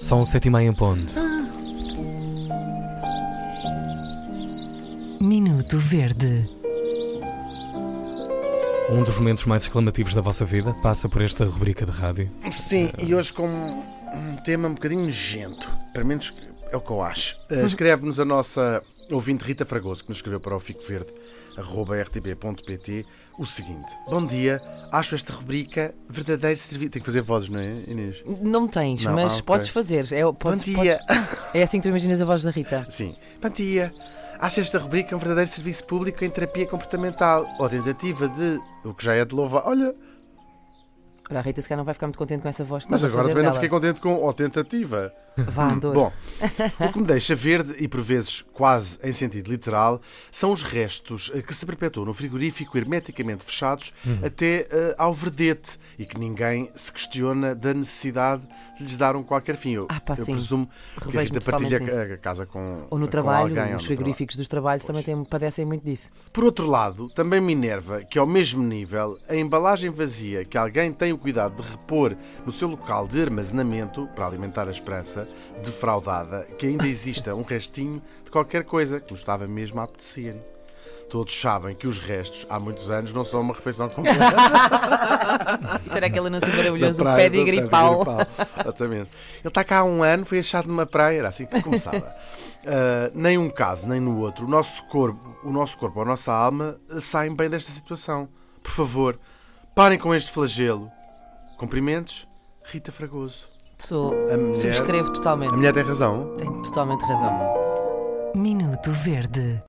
São sete e meia em ponto. Minuto Verde. Um dos momentos mais reclamativos da vossa vida passa por esta rubrica de rádio. Sim, e hoje com um tema um bocadinho nojento. Pelo menos é o que eu acho. Uh, Escreve-nos a nossa ouvinte Rita Fragoso, que nos escreveu para o Fico Verde, arroba rtp.pt, o seguinte. Bom dia, acho esta rubrica verdadeiro serviço. Tem que fazer vozes, não é, Inês? Não tens, Não, mas ah, ok. podes fazer. É, podes, Bom dia. podes- é assim que tu imaginas a voz da Rita. Sim. Bom dia. Acho esta rubrica um verdadeiro serviço público em terapia comportamental ou tentativa de. O que já é de louvar. Olha, Olha, a Rita se calhar não vai ficar muito contente com essa voz que mas a agora também não dela. fiquei contente com. Ou tentativa. Vá, Andor. Bom, o que me deixa verde e por vezes quase em sentido literal são os restos eh, que se perpetuam no frigorífico hermeticamente fechados até eh, ao verdete e que ninguém se questiona da necessidade de lhes dar um qualquer fim. Eu, Ah, pá, eu sim. presumo que a Rita partilha a, a casa com ou no com trabalho, alguém, os frigoríficos dos trabalhos também têm, padecem muito disso. por outro lado, também me enerva que, ao mesmo nível, a embalagem vazia que alguém tem o cuidado de repor no seu local de armazenamento, para alimentar a esperança, defraudada, que ainda exista um restinho de qualquer coisa que nos estava mesmo a apetecer. Todos sabem que os restos, há muitos anos, não são uma refeição completa. Isso era aquele anúncio maravilhoso Da do praia, pé de gripal. Exatamente. Ele está cá há um ano, foi achado numa praia, era assim que começava. Ah, nem um caso, nem no outro. O nosso corpo, o nosso corpo a nossa alma saem bem desta situação. Por favor, parem com este flagelo. Cumprimentos, Rita Fragoso. Sou, A mulher, subscrevo totalmente. a mulher tem razão. Tem totalmente razão. Minuto Verde.